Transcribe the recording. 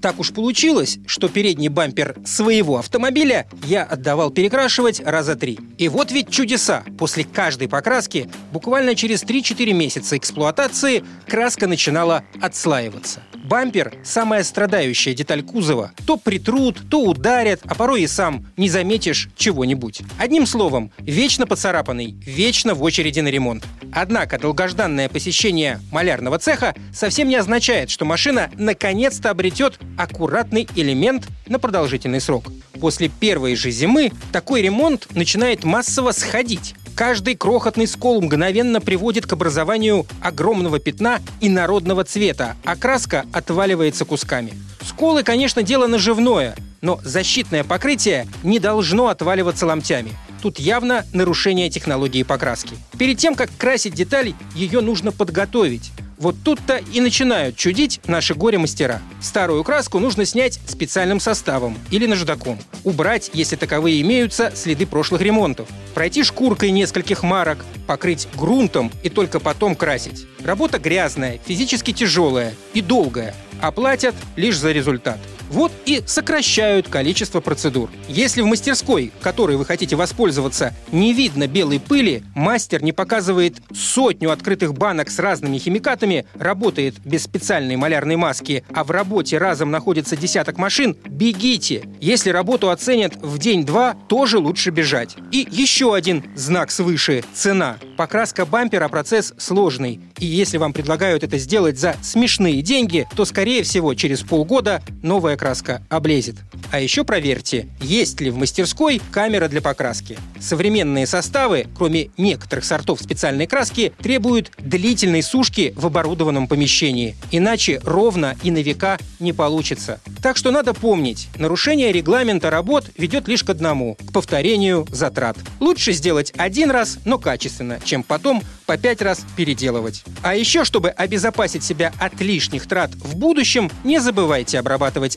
Так уж получилось, что передний бампер своего автомобиля я отдавал перекрашивать раза три. И вот ведь чудеса. После каждой покраски, буквально через 3-4 месяца эксплуатации, краска начинала отслаиваться. Бампер – самая страдающая деталь кузова. То притрут, то ударят, а порой и сам не заметишь чего-нибудь. Одним словом, вечно поцарапанный, вечно в очереди на ремонт. Однако долгожданное посещение малярного цеха совсем не означает, что машина наконец-то обретет аккуратный элемент на продолжительный срок. После первой же зимы такой ремонт начинает массово сходить. Каждый крохотный скол мгновенно приводит к образованию огромного пятна и народного цвета, а краска отваливается кусками. Сколы, конечно, дело наживное, но защитное покрытие не должно отваливаться ломтями. Тут явно нарушение технологии покраски. Перед тем, как красить деталь, ее нужно подготовить. Вот тут-то и начинают чудить наши горе-мастера. Старую краску нужно снять специальным составом или наждаком. Убрать, если таковые имеются, следы прошлых ремонтов. Пройти шкуркой нескольких марок, покрыть грунтом и только потом красить. Работа грязная, физически тяжелая и долгая, а платят лишь за результат – вот и сокращают количество процедур. Если в мастерской, которой вы хотите воспользоваться, не видно белой пыли, мастер не показывает сотню открытых банок с разными химикатами, работает без специальной малярной маски, а в работе разом находится десяток машин, бегите. Если работу оценят в день-два, тоже лучше бежать. И еще один знак свыше – цена. Покраска бампера – процесс сложный. И если вам предлагают это сделать за смешные деньги, то, скорее всего, через полгода новая краска облезет. А еще проверьте, есть ли в мастерской камера для покраски. Современные составы, кроме некоторых сортов специальной краски, требуют длительной сушки в оборудованном помещении. Иначе ровно и на века не получится. Так что надо помнить, нарушение регламента работ ведет лишь к одному – к повторению затрат. Лучше сделать один раз, но качественно, чем потом по пять раз переделывать. А еще, чтобы обезопасить себя от лишних трат в будущем, не забывайте обрабатывать